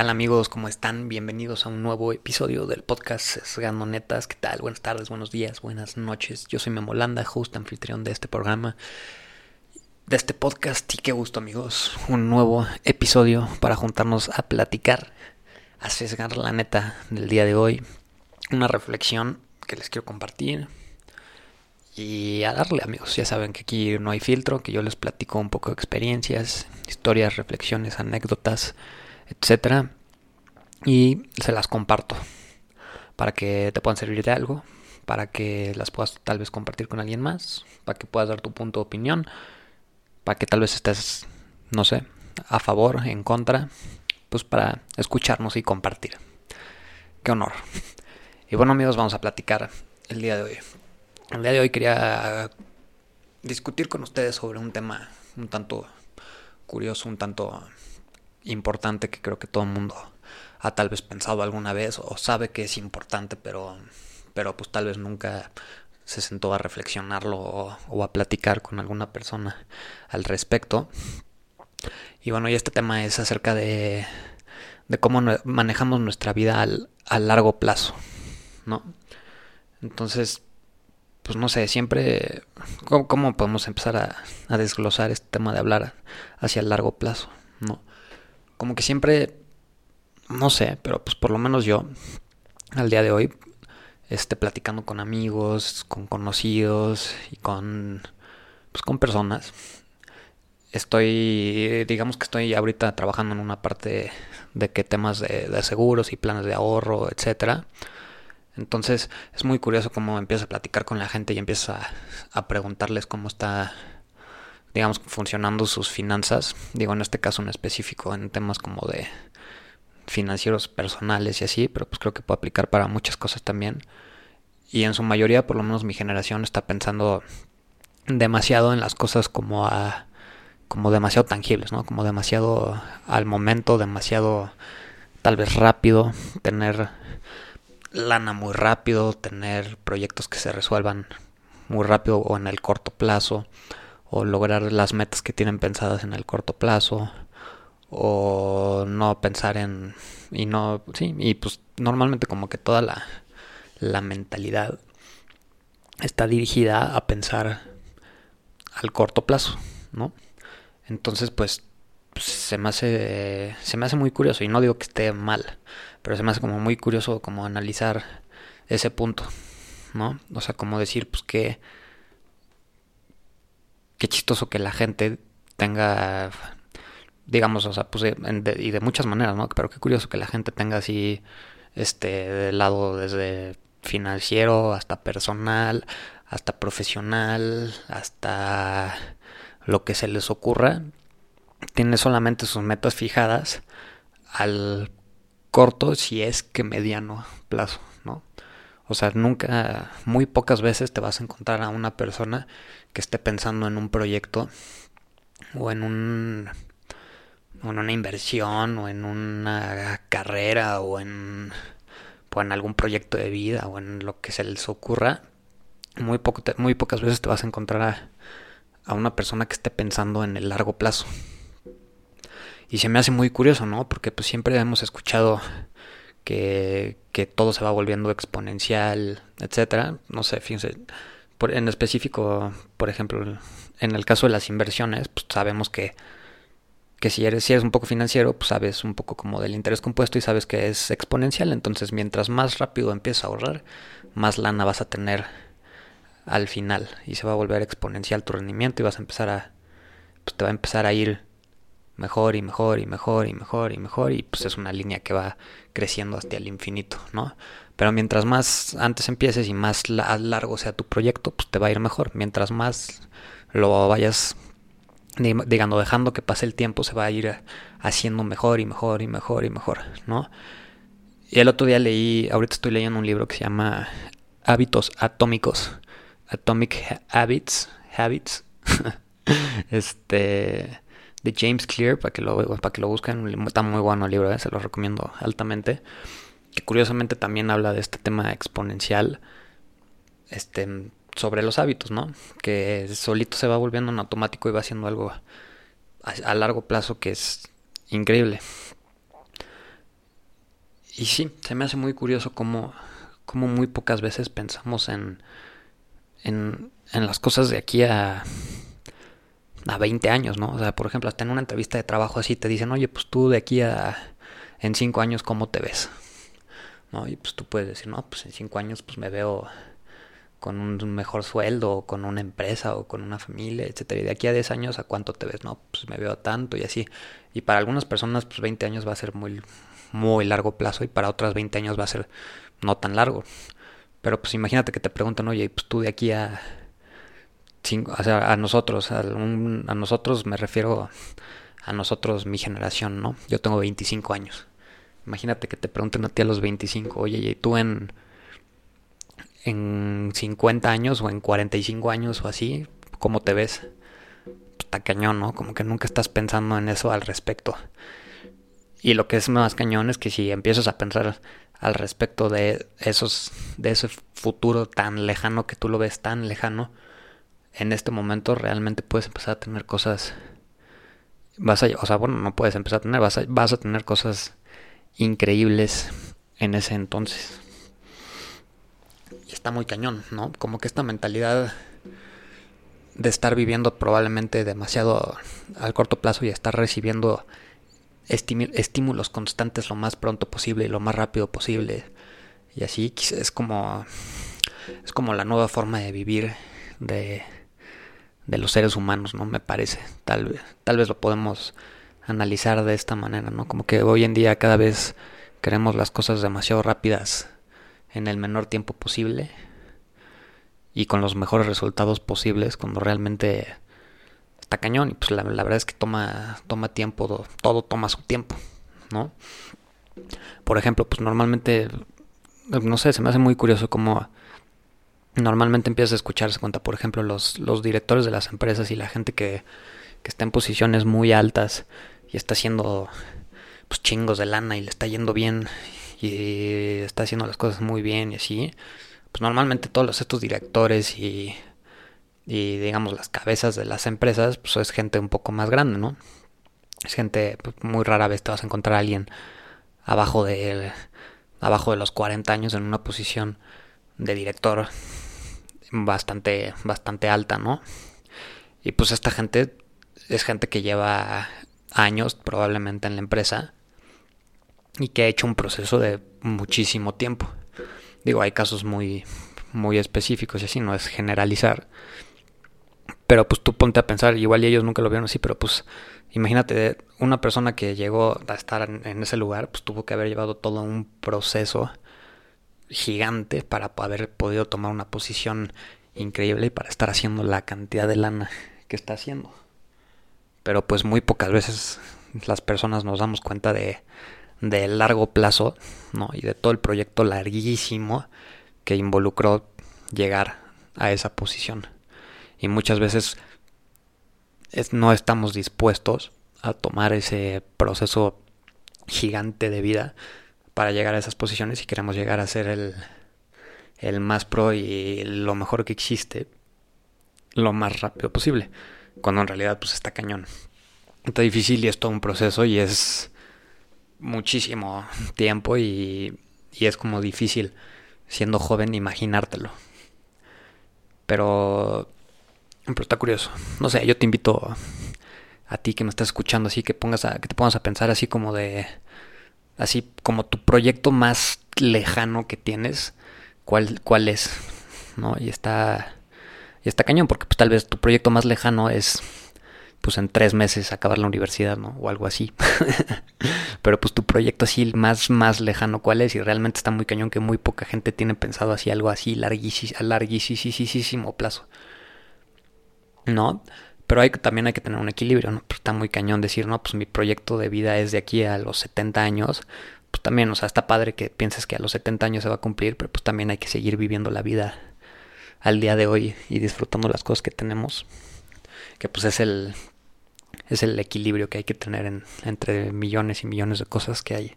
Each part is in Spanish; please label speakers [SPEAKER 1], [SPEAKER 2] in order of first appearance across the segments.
[SPEAKER 1] tal amigos? ¿Cómo están? Bienvenidos a un nuevo episodio del podcast Sesgando Netas. ¿Qué tal? Buenas tardes, buenos días, buenas noches. Yo soy Memolanda, justo anfitrión de este programa, de este podcast. Y qué gusto amigos, un nuevo episodio para juntarnos a platicar, a sesgar la neta del día de hoy. Una reflexión que les quiero compartir. Y a darle amigos, ya saben que aquí no hay filtro, que yo les platico un poco de experiencias, historias, reflexiones, anécdotas etcétera. Y se las comparto para que te puedan servir de algo, para que las puedas tal vez compartir con alguien más, para que puedas dar tu punto de opinión, para que tal vez estés, no sé, a favor, en contra, pues para escucharnos y compartir. Qué honor. Y bueno amigos, vamos a platicar el día de hoy. El día de hoy quería discutir con ustedes sobre un tema un tanto curioso, un tanto importante que creo que todo el mundo ha tal vez pensado alguna vez o sabe que es importante, pero, pero pues tal vez nunca se sentó a reflexionarlo o, a platicar con alguna persona al respecto. Y bueno, y este tema es acerca de, de cómo manejamos nuestra vida al, a largo plazo, ¿no? Entonces, pues no sé, siempre, ¿cómo, podemos empezar a, a, desglosar este tema de hablar hacia el largo plazo, ¿no? como que siempre, no sé, pero pues por lo menos yo, al día de hoy, este, platicando con amigos, con conocidos y con, pues con personas, estoy, digamos que estoy ahorita trabajando en una parte de que temas de, seguros y planes de ahorro, etcétera. Entonces es muy curioso cómo empieza a platicar con la gente y empieza a, a preguntarles cómo está digamos, funcionando sus finanzas, digo en este caso en específico, en temas como de financieros personales y así, pero pues creo que puede aplicar para muchas cosas también. Y en su mayoría, por lo menos mi generación está pensando demasiado en las cosas como a como demasiado tangibles, ¿no? Como demasiado al momento, demasiado tal vez rápido, tener lana muy rápido, tener proyectos que se resuelvan muy rápido o en el corto plazo o lograr las metas que tienen pensadas en el corto plazo o no pensar en y no sí y pues normalmente como que toda la, la mentalidad está dirigida a pensar al corto plazo no entonces pues, pues se me hace se me hace muy curioso y no digo que esté mal pero se me hace como muy curioso como analizar ese punto no o sea como decir pues que qué chistoso que la gente tenga, digamos, o sea, pues y de muchas maneras, ¿no? Pero qué curioso que la gente tenga así, este, de lado desde financiero hasta personal, hasta profesional, hasta lo que se les ocurra, tiene solamente sus metas fijadas al corto, si es que mediano plazo, ¿no? O sea, nunca, muy pocas veces te vas a encontrar a una persona que esté pensando en un proyecto o en un en una inversión o en una carrera o en, en algún proyecto de vida o en lo que se les ocurra, muy, poco muy pocas veces te vas a encontrar a, a una persona que esté pensando en el largo plazo. Y se me hace muy curioso, ¿no? Porque pues siempre hemos escuchado que, que todo se va volviendo exponencial, etcétera. No sé, fíjense, en específico, por ejemplo, en el caso de las inversiones, pues sabemos que, que si, eres, si eres un poco financiero, pues sabes un poco como del interés compuesto y sabes que es exponencial. Entonces, mientras más rápido empiezas a ahorrar, más lana vas a tener al final y se va a volver exponencial tu rendimiento y vas a empezar a, pues te va a empezar a ir mejor y mejor y mejor y mejor y mejor y pues es una línea que va creciendo hasta el infinito, ¿no? Pero mientras más antes empieces y más largo sea tu proyecto, pues te va a ir mejor. Mientras más lo vayas, digamos, dejando que pase el tiempo, se va a ir haciendo mejor y mejor y mejor y mejor, ¿no? Y el otro día leí, ahorita estoy leyendo un libro que se llama Hábitos Atómicos, Atomic Habits, Habits, este, de James Clear, para que lo, para que lo busquen, está muy bueno el libro, ¿eh? se lo recomiendo altamente que curiosamente también habla de este tema exponencial este, sobre los hábitos, ¿no? Que solito se va volviendo en automático y va haciendo algo a, largo plazo que es increíble. y sí, se me hace muy curioso cómo, cómo muy pocas veces pensamos en, en, en las cosas de aquí a, a 20 años, ¿no? O sea, por ejemplo, hasta en una entrevista de trabajo así te dicen, oye, pues tú de aquí a en 5 años, ¿cómo te ves? ¿No? Y pues tú puedes decir, no, pues en 5 años pues me veo con un mejor sueldo, o con una empresa, o con una familia, etcétera. Y de aquí a 10 años, ¿a cuánto te ves? No, pues me veo tanto y así. Y para algunas personas, pues 20 años va a ser muy, muy largo plazo, y para otras 20 años va a ser no tan largo. Pero pues imagínate que te preguntan, oye, pues tú de aquí a cinco, o sea, a nosotros, a, a nosotros me refiero a nosotros, mi generación, ¿no? Yo tengo 25 años. Imagínate que te pregunten a ti a los 25, oye, ¿y tú en en 50 años o en 45 años o así, ¿cómo te ves? Está cañón, ¿no? Como que nunca estás pensando en eso al respecto. Y lo que es más cañón es que si empiezas a pensar al respecto de esos de ese futuro tan lejano que tú lo ves tan lejano, en este momento realmente puedes empezar a tener cosas vas a, o sea, bueno, no puedes empezar a tener, vas a, vas a tener cosas increíbles en ese entonces está muy cañón, ¿no? Como que esta mentalidad de estar viviendo probablemente demasiado al corto plazo y estar recibiendo estímulos constantes lo más pronto posible y lo más rápido posible. Y así es como es como la nueva forma de vivir de, de los seres humanos, ¿no? Me parece. Tal, tal vez lo podemos analizar de esta manera, ¿no? Como que hoy en día cada vez queremos las cosas demasiado rápidas en el menor tiempo posible y con los mejores resultados posibles cuando realmente está cañón y pues la, verdad es que toma toma tiempo todo toma su tiempo no por ejemplo pues normalmente no sé se me hace muy curioso como normalmente empiezas a escucharse cuenta por ejemplo los los directores de las empresas y la gente que, que está en posiciones muy altas y está haciendo pues chingos de lana y le está yendo bien y está haciendo las cosas muy bien y así, pues normalmente todos estos directores y, y digamos las cabezas de las empresas, pues es gente un poco más grande, ¿no? Es gente, pues, muy rara vez te vas a encontrar a alguien abajo de, abajo de los 40 años en una posición de director bastante, bastante alta, ¿no? Y pues esta gente es gente que lleva años probablemente en la empresa y que ha hecho un proceso de muchísimo tiempo. Digo, hay casos muy, muy específicos y así, no es generalizar. Pero pues tú ponte a pensar, igual ellos nunca lo vieron así, pero pues imagínate, una persona que llegó a estar en, ese lugar, pues tuvo que haber llevado todo un proceso gigante para haber podido tomar una posición increíble y para estar haciendo la cantidad de lana que está haciendo. Pero pues muy pocas veces las personas nos damos cuenta de de largo plazo, ¿no? Y de todo el proyecto larguísimo que involucró llegar a esa posición. Y muchas veces no estamos dispuestos a tomar ese proceso gigante de vida para llegar a esas posiciones y queremos llegar a ser el, el más pro y lo mejor que existe lo más rápido posible. Cuando en realidad pues está cañón. Está difícil y es todo un proceso y es muchísimo tiempo y, y es como difícil siendo joven imaginártelo. Pero, pero está curioso. No sé, yo te invito a ti que me estás escuchando así que pongas a, que te pongas a pensar así como de así como tu proyecto más lejano que tienes, cuál cuál es, ¿no? Y está y está cañón porque pues tal vez tu proyecto más lejano es pues en tres meses acabar la universidad, ¿no? O algo así. Pero pues tu proyecto así más, más lejano, ¿cuál es? Y realmente está muy cañón que muy poca gente tiene pensado así algo así larguísimo, larguísimo plazo. ¿No? Pero hay, también hay que tener un equilibrio, ¿no? Pues está muy cañón decir, no, pues mi proyecto de vida es de aquí a los 70 años. Pues también, o sea, está padre que pienses que a los 70 años se va a cumplir, pero pues también hay que seguir viviendo la vida al día de hoy y disfrutando las cosas que tenemos que pues es el es el equilibrio que hay que tener entre millones y millones de cosas que hay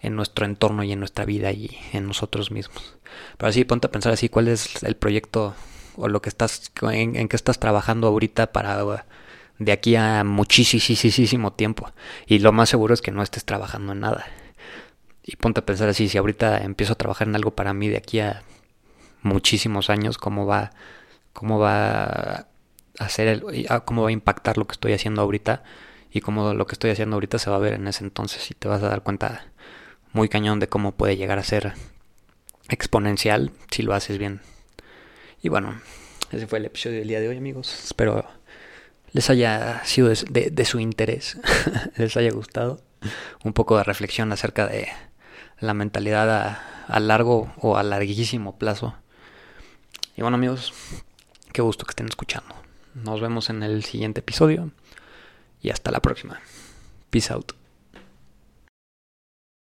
[SPEAKER 1] en nuestro entorno y en nuestra vida y en nosotros mismos. Pero así ponte a pensar así cuál es el proyecto o lo que estás en, en que estás trabajando ahorita para de aquí a muchísimo tiempo y lo más seguro es que no estés trabajando en nada. y ponte a pensar así, si ahorita empiezo a trabajar en algo para mí de aquí a muchísimos años, cómo va, cómo va hacer el, cómo va a impactar lo que estoy haciendo ahorita y cómo lo que estoy haciendo ahorita se va a ver en ese entonces y te vas a dar cuenta muy cañón de cómo puede llegar a ser exponencial si lo haces bien. Y bueno, ese fue el episodio del día de hoy amigos. Espero les haya sido de, su interés, les haya gustado un poco de reflexión acerca de la mentalidad a, a largo o a larguísimo plazo. Y bueno amigos, qué gusto que estén escuchando. Nos vemos en el siguiente episodio y hasta la próxima. Peace out.